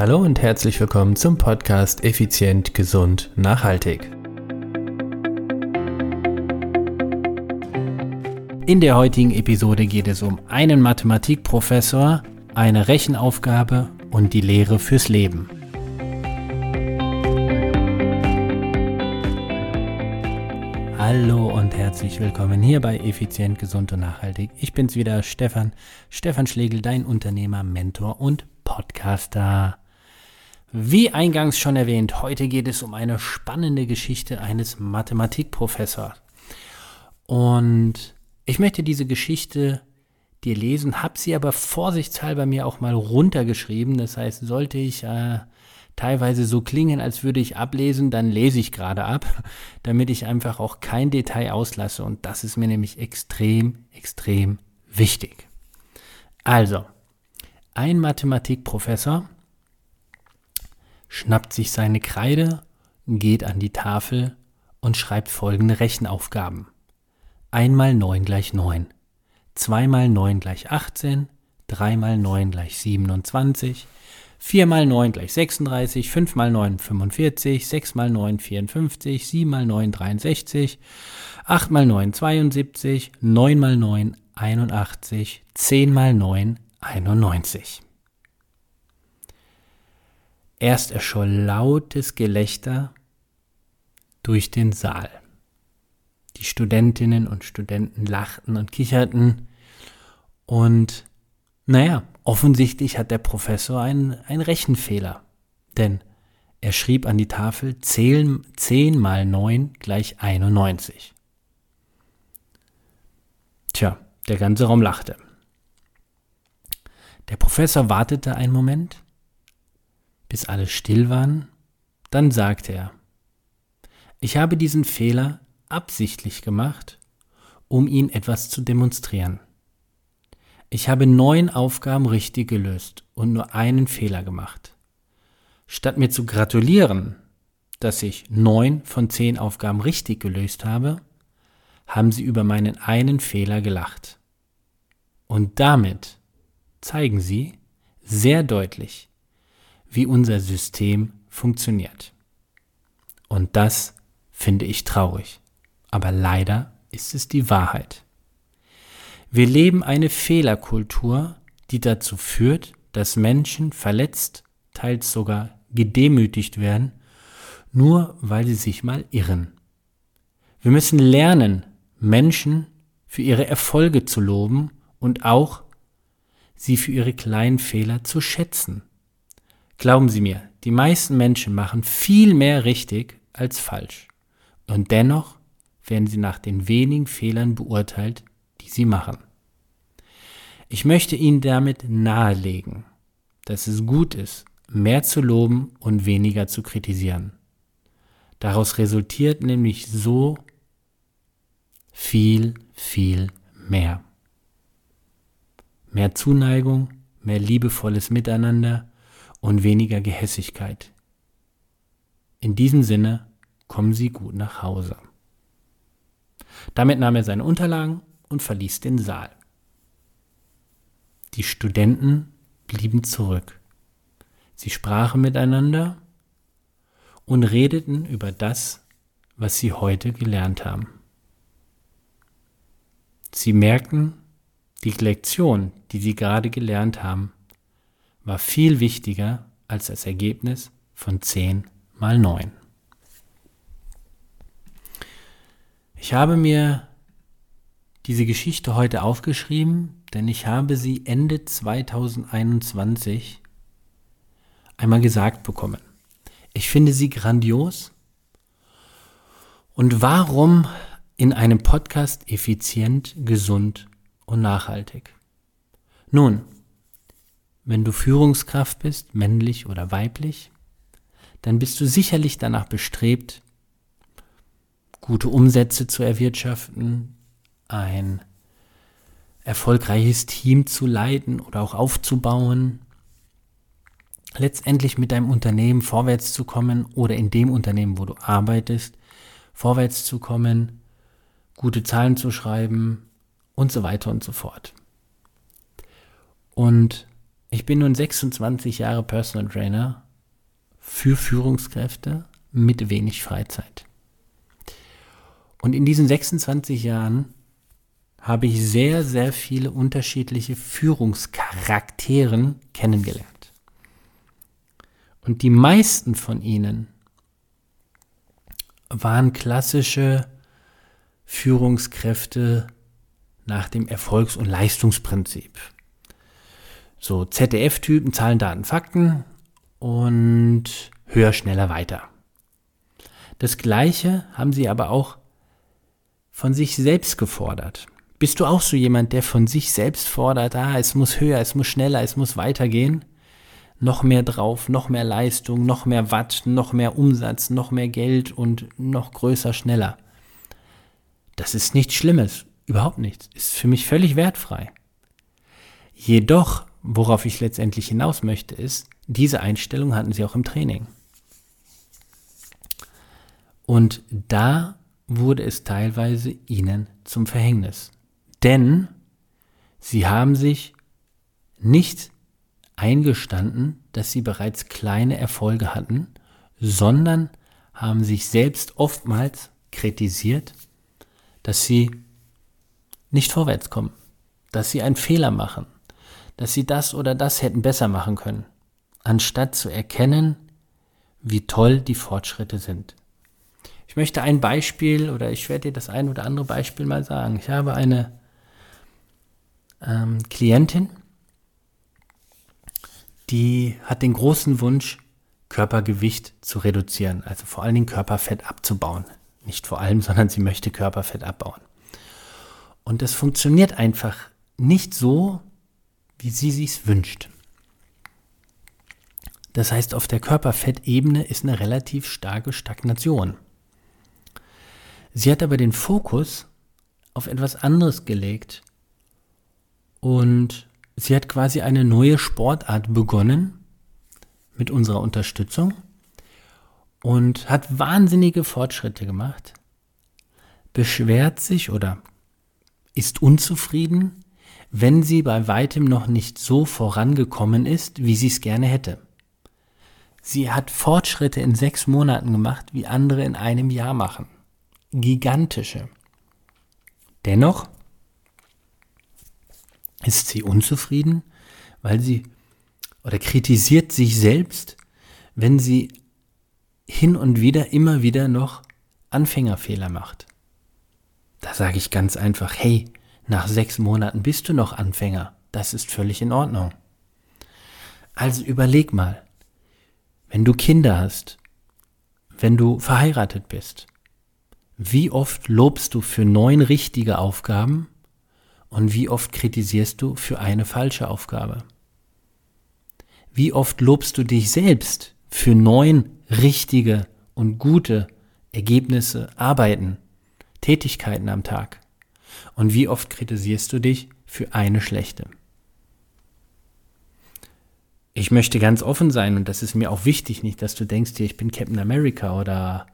Hallo und herzlich willkommen zum Podcast Effizient, Gesund, Nachhaltig. In der heutigen Episode geht es um einen Mathematikprofessor, eine Rechenaufgabe und die Lehre fürs Leben. Hallo und herzlich willkommen hier bei Effizient, Gesund und Nachhaltig. Ich bin's wieder, Stefan, Stefan Schlegel, dein Unternehmer, Mentor und Podcaster. Wie eingangs schon erwähnt, heute geht es um eine spannende Geschichte eines Mathematikprofessors. Und ich möchte diese Geschichte dir lesen, habe sie aber vorsichtshalber mir auch mal runtergeschrieben. Das heißt, sollte ich äh, teilweise so klingen, als würde ich ablesen, dann lese ich gerade ab, damit ich einfach auch kein Detail auslasse. Und das ist mir nämlich extrem, extrem wichtig. Also, ein Mathematikprofessor schnappt sich seine Kreide, geht an die Tafel und schreibt folgende Rechenaufgaben. 1 mal 9 gleich 9, 2 mal 9 gleich 18, 3 mal 9 gleich 27, 4 mal 9 gleich 36, 5 mal 9 45, 6 mal 9 54, 7 mal 9 63, 8 mal 9 72, 9 mal 9 81, 10 mal 9 91. Erst erscholl lautes Gelächter durch den Saal. Die Studentinnen und Studenten lachten und kicherten und naja, offensichtlich hat der Professor einen, einen Rechenfehler. Denn er schrieb an die Tafel 10, 10 mal 9 gleich 91. Tja, der ganze Raum lachte. Der Professor wartete einen Moment, bis alle still waren, dann sagte er, ich habe diesen Fehler absichtlich gemacht, um Ihnen etwas zu demonstrieren. Ich habe neun Aufgaben richtig gelöst und nur einen Fehler gemacht. Statt mir zu gratulieren, dass ich neun von zehn Aufgaben richtig gelöst habe, haben sie über meinen einen Fehler gelacht. Und damit zeigen sie sehr deutlich, wie unser System funktioniert. Und das finde ich traurig. Aber leider ist es die Wahrheit. Wir leben eine Fehlerkultur, die dazu führt, dass Menschen verletzt, teils sogar gedemütigt werden, nur weil sie sich mal irren. Wir müssen lernen, Menschen für ihre Erfolge zu loben und auch sie für ihre kleinen Fehler zu schätzen. Glauben Sie mir, die meisten Menschen machen viel mehr richtig als falsch. Und dennoch werden sie nach den wenigen Fehlern beurteilt, die sie machen. Ich möchte Ihnen damit nahelegen, dass es gut ist, mehr zu loben und weniger zu kritisieren. Daraus resultiert nämlich so viel, viel mehr. Mehr Zuneigung, mehr liebevolles Miteinander und weniger Gehässigkeit. In diesem Sinne kommen Sie gut nach Hause. Damit nahm er seine Unterlagen und verließ den Saal. Die Studenten blieben zurück. Sie sprachen miteinander und redeten über das, was sie heute gelernt haben. Sie merkten, die Lektion, die sie gerade gelernt haben, war viel wichtiger als das Ergebnis von 10 mal 9. Ich habe mir diese Geschichte heute aufgeschrieben, denn ich habe sie Ende 2021 einmal gesagt bekommen. Ich finde sie grandios. Und warum in einem Podcast effizient, gesund und nachhaltig? Nun, wenn du Führungskraft bist, männlich oder weiblich, dann bist du sicherlich danach bestrebt, gute Umsätze zu erwirtschaften, ein erfolgreiches Team zu leiten oder auch aufzubauen, letztendlich mit deinem Unternehmen vorwärts zu kommen oder in dem Unternehmen, wo du arbeitest, vorwärts zu kommen, gute Zahlen zu schreiben und so weiter und so fort. Und ich bin nun 26 Jahre Personal Trainer für Führungskräfte mit wenig Freizeit. Und in diesen 26 Jahren habe ich sehr, sehr viele unterschiedliche Führungscharakteren kennengelernt. Und die meisten von ihnen waren klassische Führungskräfte nach dem Erfolgs- und Leistungsprinzip. So ZDF-Typen, Zahlen, Daten, Fakten und höher, schneller, weiter. Das Gleiche haben sie aber auch von sich selbst gefordert. Bist du auch so jemand, der von sich selbst fordert, ah, es muss höher, es muss schneller, es muss weitergehen? Noch mehr drauf, noch mehr Leistung, noch mehr Watt, noch mehr Umsatz, noch mehr Geld und noch größer, schneller. Das ist nichts Schlimmes, überhaupt nichts, ist für mich völlig wertfrei. Jedoch, worauf ich letztendlich hinaus möchte, ist, diese Einstellung hatten sie auch im Training. Und da wurde es teilweise ihnen zum Verhängnis. Denn sie haben sich nicht eingestanden, dass sie bereits kleine Erfolge hatten, sondern haben sich selbst oftmals kritisiert, dass sie nicht vorwärts kommen, dass sie einen Fehler machen, dass sie das oder das hätten besser machen können, anstatt zu erkennen, wie toll die Fortschritte sind. Ich möchte ein Beispiel oder ich werde dir das ein oder andere Beispiel mal sagen. Ich habe eine ähm, Klientin, die hat den großen Wunsch, Körpergewicht zu reduzieren, also vor allen Dingen Körperfett abzubauen. Nicht vor allem, sondern sie möchte Körperfett abbauen. Und das funktioniert einfach nicht so, wie sie sich wünscht. Das heißt, auf der Körperfettebene ist eine relativ starke Stagnation. Sie hat aber den Fokus auf etwas anderes gelegt und sie hat quasi eine neue Sportart begonnen mit unserer Unterstützung und hat wahnsinnige Fortschritte gemacht, beschwert sich oder ist unzufrieden, wenn sie bei weitem noch nicht so vorangekommen ist, wie sie es gerne hätte. Sie hat Fortschritte in sechs Monaten gemacht, wie andere in einem Jahr machen gigantische. Dennoch ist sie unzufrieden, weil sie oder kritisiert sich selbst, wenn sie hin und wieder immer wieder noch Anfängerfehler macht. Da sage ich ganz einfach, hey, nach sechs Monaten bist du noch Anfänger. Das ist völlig in Ordnung. Also überleg mal, wenn du Kinder hast, wenn du verheiratet bist, wie oft lobst du für neun richtige Aufgaben und wie oft kritisierst du für eine falsche Aufgabe? Wie oft lobst du dich selbst für neun richtige und gute Ergebnisse, Arbeiten, Tätigkeiten am Tag? Und wie oft kritisierst du dich für eine schlechte? Ich möchte ganz offen sein und das ist mir auch wichtig, nicht, dass du denkst, hier, ich bin Captain America oder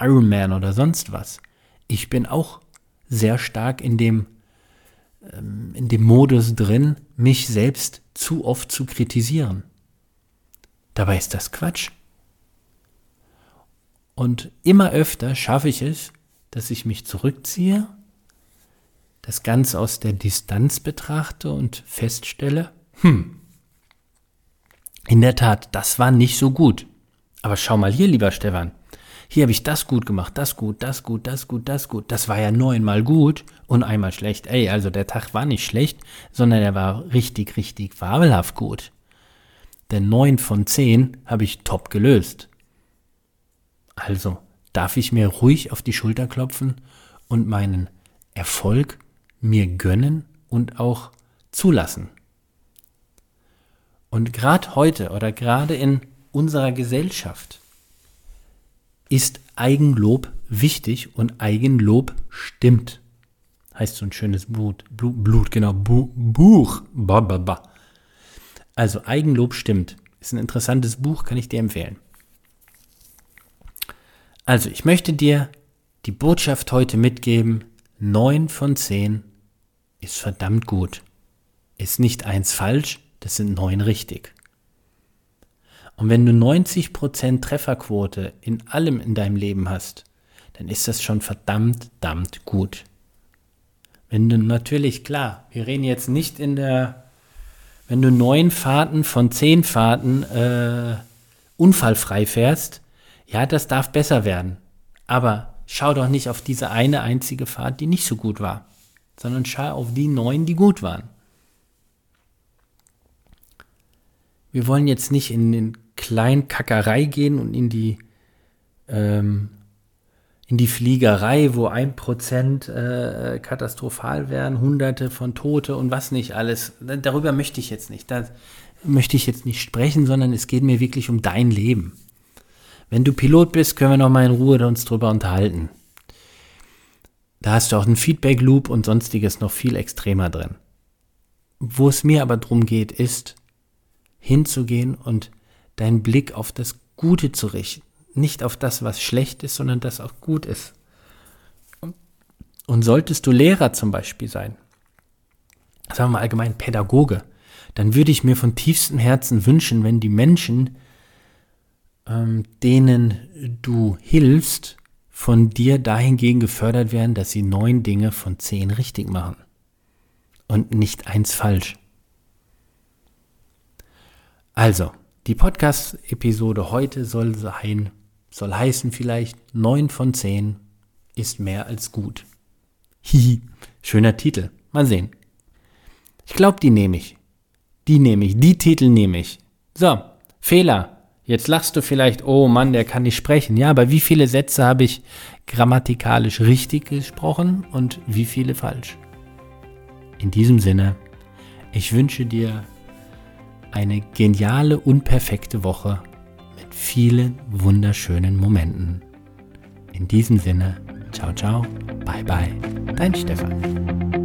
Iron Man oder sonst was. Ich bin auch sehr stark in dem, ähm, in dem Modus drin, mich selbst zu oft zu kritisieren. Dabei ist das Quatsch. Und immer öfter schaffe ich es, dass ich mich zurückziehe, das Ganze aus der Distanz betrachte und feststelle, hm, in der Tat, das war nicht so gut. Aber schau mal hier, lieber Stefan, hier habe ich das gut gemacht, das gut, das gut, das gut, das gut. Das war ja neunmal gut und einmal schlecht. Ey, also der Tag war nicht schlecht, sondern er war richtig, richtig fabelhaft gut. Denn neun von zehn habe ich top gelöst. Also darf ich mir ruhig auf die Schulter klopfen und meinen Erfolg mir gönnen und auch zulassen. Und gerade heute oder gerade in unserer Gesellschaft ist Eigenlob wichtig und Eigenlob stimmt. Heißt so ein schönes Blut, Blut, Blut genau, Bu Buch. Ba, ba, ba. Also Eigenlob stimmt. Ist ein interessantes Buch, kann ich dir empfehlen. Also ich möchte dir die Botschaft heute mitgeben, 9 von 10 ist verdammt gut. Ist nicht eins falsch, Das sind neun richtig. Und wenn du 90% Trefferquote in allem in deinem Leben hast, dann ist das schon verdammt, verdammt gut. Wenn du natürlich, klar, wir reden jetzt nicht in der, wenn du neun Fahrten von zehn Fahrten äh, unfallfrei fährst, ja, das darf besser werden. Aber schau doch nicht auf diese eine einzige Fahrt, die nicht so gut war, sondern schau auf die neun, die gut waren. Wir wollen jetzt nicht in den Kleinkackerei gehen und in die ähm, in die Fliegerei, wo ein Prozent äh, katastrophal wären, hunderte von Tote und was nicht alles. Darüber möchte ich jetzt nicht. Da möchte ich jetzt nicht sprechen, sondern es geht mir wirklich um dein Leben. Wenn du Pilot bist, können wir noch mal in Ruhe uns drüber unterhalten. Da hast du auch einen Feedback Loop und sonstiges noch viel extremer drin. Wo es mir aber darum geht, ist hinzugehen und deinen Blick auf das Gute zu richten nicht auf das, was schlecht ist, sondern das auch gut ist. Und solltest du Lehrer zum Beispiel sein, sagen wir mal allgemein Pädagoge, dann würde ich mir von tiefstem Herzen wünschen, wenn die Menschen, ähm, denen du hilfst, von dir dahingegen gefördert werden, dass sie neun Dinge von zehn richtig machen und nicht eins falsch. Also, die Podcast-Episode heute soll sein, soll heißen vielleicht 9 von 10 ist mehr als gut. Hihi, schöner Titel. Mal sehen. Ich glaube, die nehme ich. Die nehme ich. Die Titel nehme ich. So, Fehler. Jetzt lachst du vielleicht, oh Mann, der kann nicht sprechen. Ja, aber wie viele Sätze habe ich grammatikalisch richtig gesprochen und wie viele falsch? In diesem Sinne, ich wünsche dir eine geniale und perfekte Woche vielen wunderschönen Momenten. In diesem Sinne, ciao, ciao, bye, bye, dein Stefan.